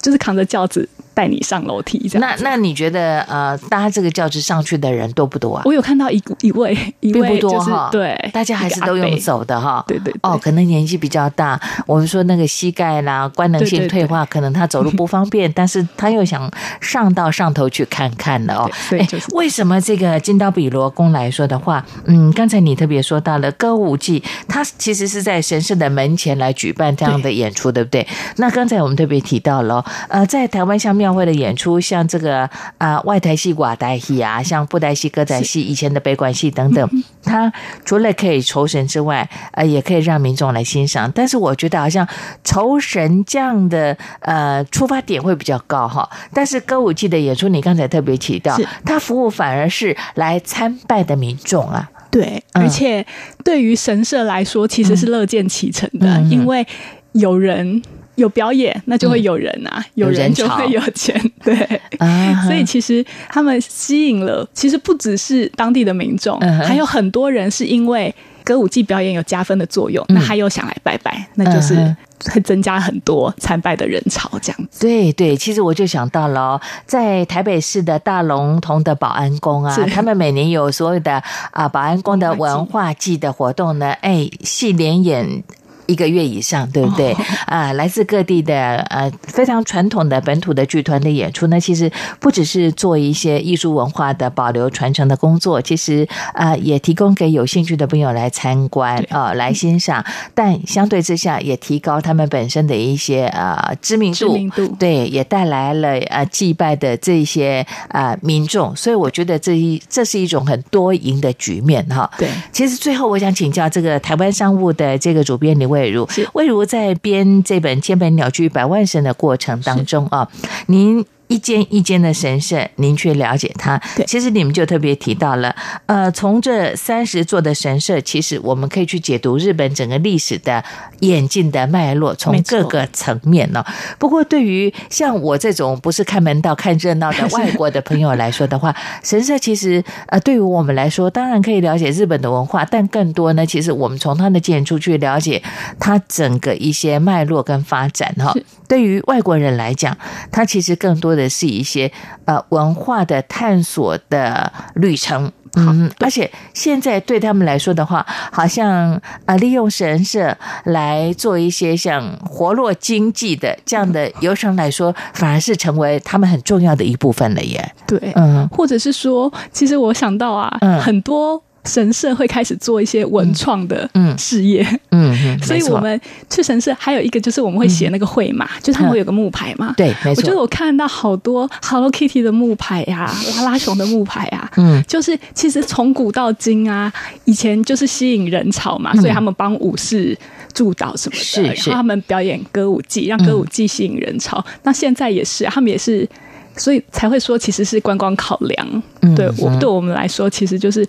就是扛着轿子。带你上楼梯，这样。那那你觉得呃，搭这个轿子上去的人多不多啊？我有看到一一位，一位并不多哈。对，大家还是都用走的哈。对对。哦，可能年纪比较大，我们说那个膝盖啦、官能性退化，可能他走路不方便，但是他又想上到上头去看看的哦。对，为什么这个金刀比罗宫来说的话，嗯，刚才你特别说到了歌舞伎，它其实是在神圣的门前来举办这样的演出，对不对？那刚才我们特别提到了，呃，在台湾像庙。庙会的演出，像这个啊、呃、外台戏、寡台戏啊，像布袋戏、歌仔戏，以前的北管戏等等，它除了可以酬神之外，呃，也可以让民众来欣赏。但是我觉得好像酬神这样的呃出发点会比较高哈。但是歌舞伎的演出，你刚才特别提到，它服务反而是来参拜的民众啊。对，而且对于神社来说，其实是乐见其成的，嗯、因为有人。有表演，那就会有人啊，嗯、有人就会有钱，对，啊、所以其实他们吸引了，其实不只是当地的民众，嗯、还有很多人是因为歌舞伎表演有加分的作用，嗯、那还有想来拜拜，那就是会增加很多参拜的人潮，这样子。对对，其实我就想到了，在台北市的大龙峒的保安宫啊，他们每年有所有的啊保安宫的文化祭的活动呢，哎，戏连演。一个月以上，对不对？啊，来自各地的呃非常传统的本土的剧团的演出呢，其实不只是做一些艺术文化的保留传承的工作，其实啊也提供给有兴趣的朋友来参观啊来欣赏，但相对之下也提高他们本身的一些啊知名度，知名度。对，也带来了呃祭拜的这些啊民众，所以我觉得这一这是一种很多赢的局面哈。对，其实最后我想请教这个台湾商务的这个主编李魏如，魏如在编这本《千本鸟居百万神》的过程当中啊，您一间一间的神社，您去了解它。对，其实你们就特别提到了，呃，从这三十座的神社，其实我们可以去解读日本整个历史的演进的脉络，从各个层面呢。不过，对于像我这种不是看门道、看热闹的外国的朋友来说的话，神社其实呃，对于我们来说，当然可以了解日本的文化，但更多呢，其实我们从它的建筑去了解它整个一些脉络跟发展哈。对于外国人来讲，它其实更多的是一些呃文化的探索的旅程。嗯，而且现在对他们来说的话，好像啊，利用神社来做一些像活络经济的这样的游程来说，反而是成为他们很重要的一部分了耶。对，嗯，或者是说，其实我想到啊，嗯，很多。神社会开始做一些文创的事业，嗯，嗯，所以我们去神社还有一个就是我们会写那个会嘛，嗯、就是他们会有个木牌嘛，对，没错。我觉得我看到好多 Hello Kitty 的木牌呀、啊，拉拉熊的木牌啊，嗯，就是其实从古到今啊，以前就是吸引人潮嘛，所以他们帮武士祝祷什么的，是，是，然后他们表演歌舞伎，让歌舞伎吸引人潮。那现在也是，他们也是，所以才会说其实是观光考量。对我对我们来说，其实就是。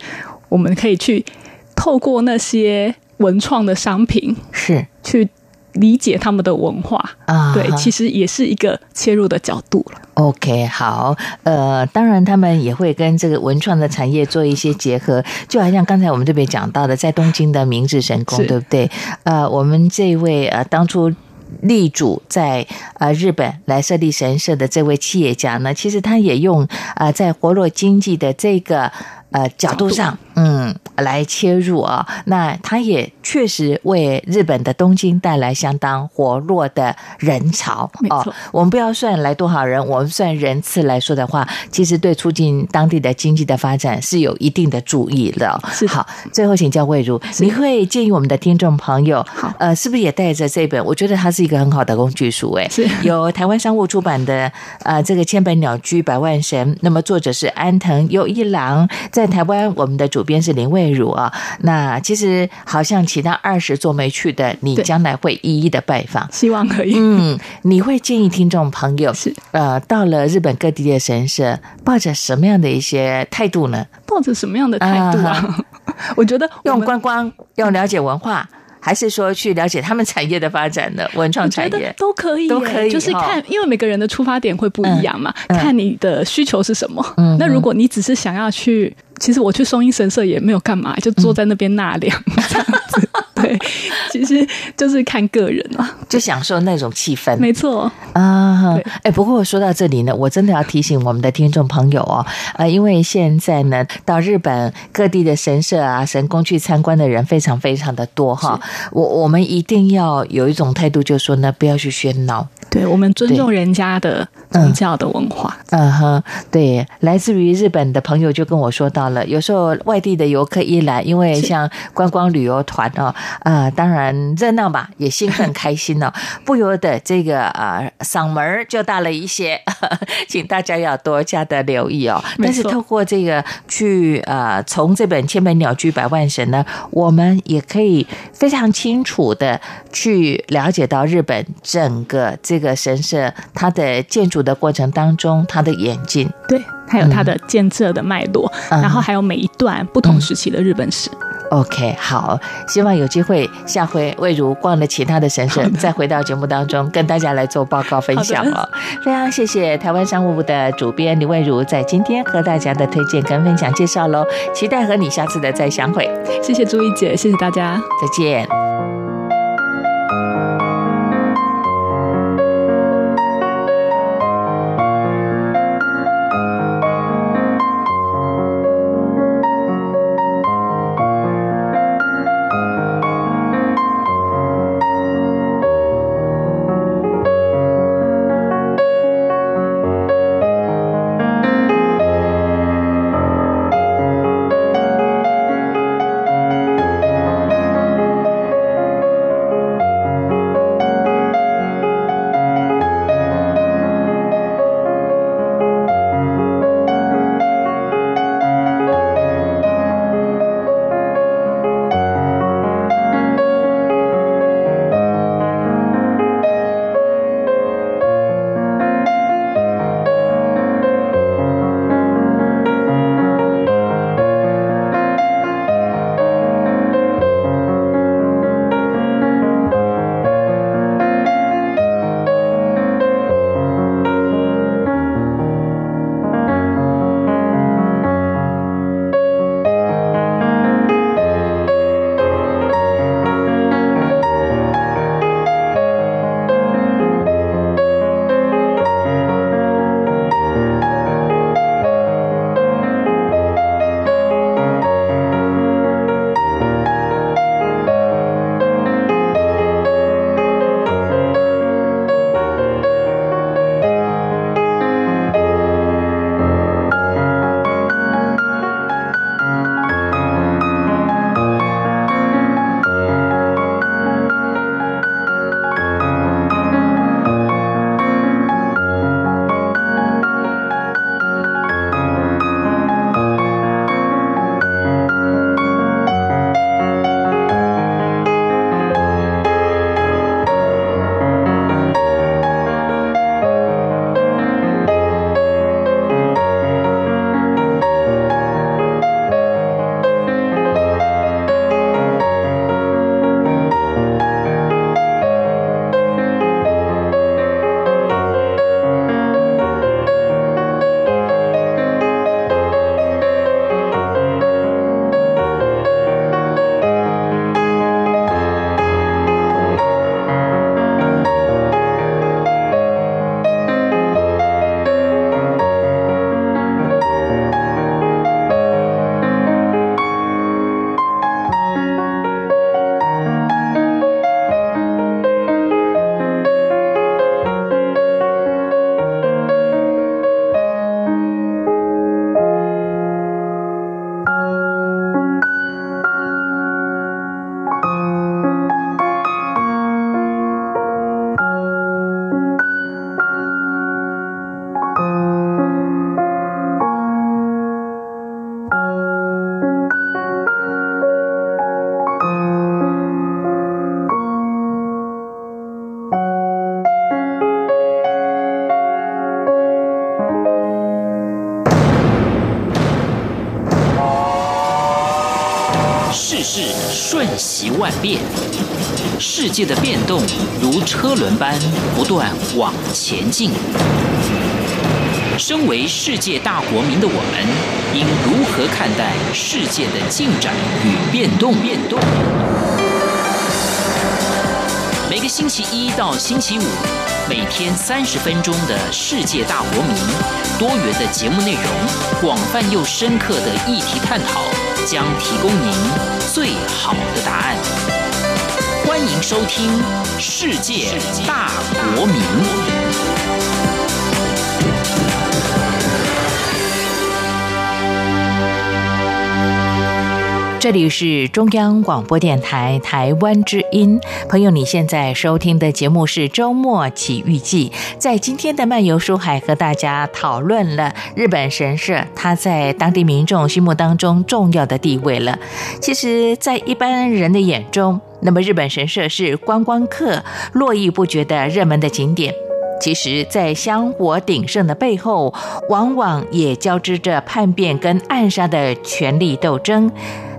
我们可以去透过那些文创的商品，是去理解他们的文化啊。对，其实也是一个切入的角度了。OK，好，呃，当然他们也会跟这个文创的产业做一些结合，就好像刚才我们这边讲到的，在东京的明治神宫，对不对？呃，我们这位呃当初立主在呃日本来设立神社的这位企业家呢，其实他也用啊、呃、在活络经济的这个。呃，角度上，嗯，来切入啊，那它也确实为日本的东京带来相当活络的人潮。没错，我们不要算来多少人，我们算人次来说的话，其实对促进当地的经济的发展是有一定的注意的。是好，最后请教魏如，你会建议我们的听众朋友，好，呃，是不是也带着这本？我觉得它是一个很好的工具书，哎，是由台湾商务出版的，呃，这个千本鸟居百万神，那么作者是安藤佑一郎。在台湾，我们的主编是林蔚如啊。那其实好像其他二十座没去的，你将来会一一的拜访，希望可以。嗯，你会建议听众朋友是呃，到了日本各地的神社，抱着什么样的一些态度呢？抱着什么样的态度啊？呃、我觉得 用观光，用了解文化。还是说去了解他们产业的发展的文创产业都可以，都可以，就是看，因为每个人的出发点会不一样嘛，嗯嗯、看你的需求是什么。嗯，那如果你只是想要去，其实我去松阴神社也没有干嘛，就坐在那边纳凉 这样子。对，其实就是看个人啊，就享受那种气氛。没错啊，哎，不过说到这里呢，我真的要提醒我们的听众朋友哦，呃，因为现在呢，到日本各地的神社啊、神宫去参观的人非常非常的多哈。我我们一定要有一种态度，就是说呢，不要去喧闹。对，我们尊重人家的宗教的文化。嗯哼，对，来自于日本的朋友就跟我说到了，有时候外地的游客一来，因为像观光旅游团哦。啊，当然热闹嘛，也兴奋开心哦，不由得这个啊嗓门就大了一些，请大家要多加的留意哦。但是透过这个去呃，从这本《千本鸟居百万神》呢，我们也可以非常清楚的去了解到日本整个这个神社它的建筑的过程当中它的演进，对，还有它的建设的脉络，嗯、然后还有每一段不同时期的日本史。嗯 OK，好，希望有机会下回魏如逛了其他的神社，再回到节目当中跟大家来做报告分享哦。非常谢谢台湾商务部的主编李魏如在今天和大家的推荐跟分享介绍喽，期待和你下次的再相会。谢谢朱一姐，谢谢大家，再见。变，世界的变动如车轮般不断往前进。身为世界大国民的我们，应如何看待世界的进展与变动？变动。每个星期一到星期五，每天三十分钟的世界大国民，多元的节目内容，广泛又深刻的议题探讨，将提供您最好的答案。欢迎收听《世界大国民》。这里是中央广播电台台湾之音，朋友，你现在收听的节目是周末奇遇记。在今天的漫游书海，和大家讨论了日本神社，它在当地民众心目当中重要的地位了。其实，在一般人的眼中，那么日本神社是观光客络绎不绝的热门的景点。其实，在香火鼎盛的背后，往往也交织着叛变跟暗杀的权力斗争。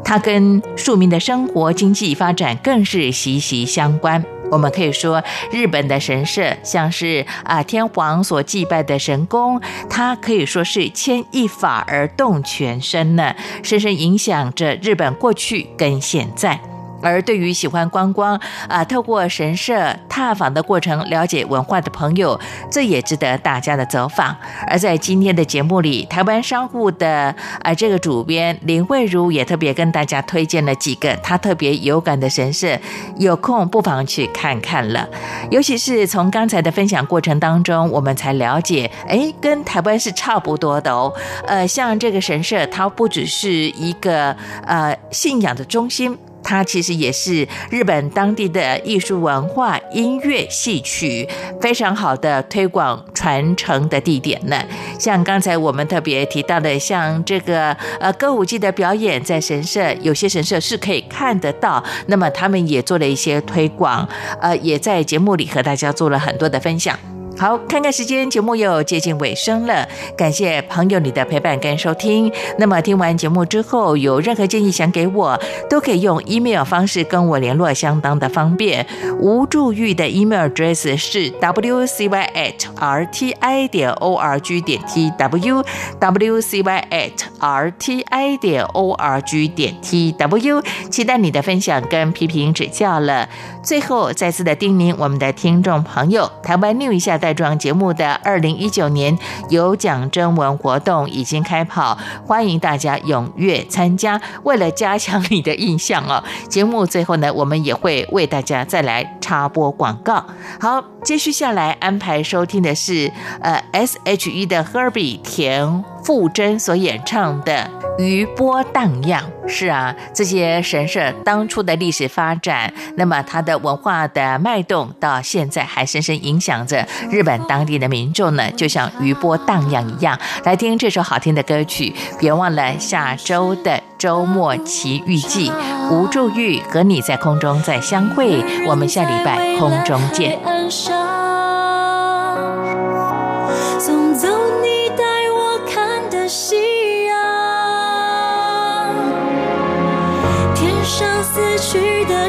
它跟庶民的生活经济发展更是息息相关。我们可以说，日本的神社像是啊天皇所祭拜的神宫，它可以说是牵一发而动全身呢，深深影响着日本过去跟现在。而对于喜欢观光啊，透过神社踏访的过程了解文化的朋友，这也值得大家的走访。而在今天的节目里，台湾商务的啊这个主编林慧如也特别跟大家推荐了几个他特别有感的神社，有空不妨去看看了。尤其是从刚才的分享过程当中，我们才了解，哎，跟台湾是差不多的哦。呃，像这个神社，它不只是一个呃信仰的中心。它其实也是日本当地的艺术文化、音乐、戏曲非常好的推广传承的地点呢。像刚才我们特别提到的，像这个呃歌舞伎的表演，在神社有些神社是可以看得到。那么他们也做了一些推广，呃，也在节目里和大家做了很多的分享。好，看看时间，节目又接近尾声了。感谢朋友你的陪伴跟收听。那么听完节目之后，有任何建议想给我，都可以用 email 方式跟我联络，相当的方便。吴助玉的 email address 是 wcy at rti 点 org 点 tw wcy at rti 点 org 点 tw。期待你的分享跟批评指教了。最后再次的叮咛我们的听众朋友，台湾 New 一下的带状节目的二零一九年有奖征文活动已经开跑，欢迎大家踊跃参加。为了加强你的印象哦，节目最后呢，我们也会为大家再来插播广告。好，接续下来安排收听的是呃 S.H.E 的 Herbie 田傅真所演唱的《余波荡漾》。是啊，这些神社当初的历史发展，那么它的文化的脉动到现在还深深影响着日本当地的民众呢，就像余波荡漾一样。来听这首好听的歌曲，别忘了下周的周末奇遇记，吴祝玉和你在空中再相会，我们下礼拜空中见。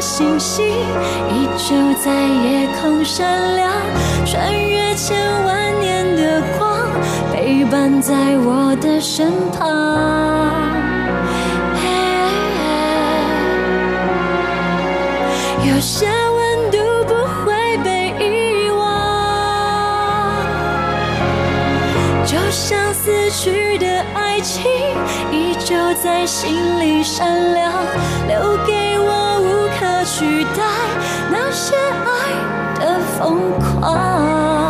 星星依旧在夜空闪亮，穿越千万年的光，陪伴在我的身旁。有些温度不会被遗忘，就像死去的爱情，依旧在心里闪亮，留给取代那些爱的疯狂。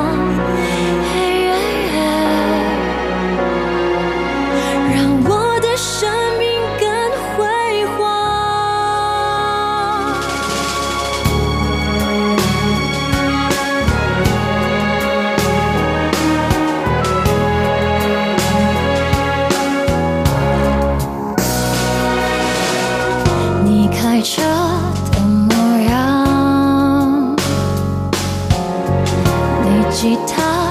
吉他。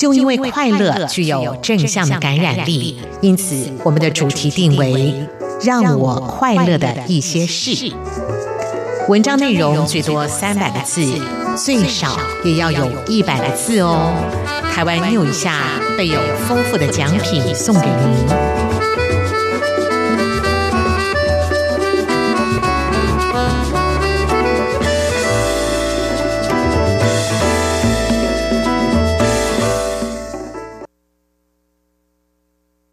就因为快乐具有正向的感染力，因此我们的主题定为“让我快乐的一些事”。文章内容最多三百个字，最少也要有一百个字哦。台湾 News 一下备有丰富的奖品送给您。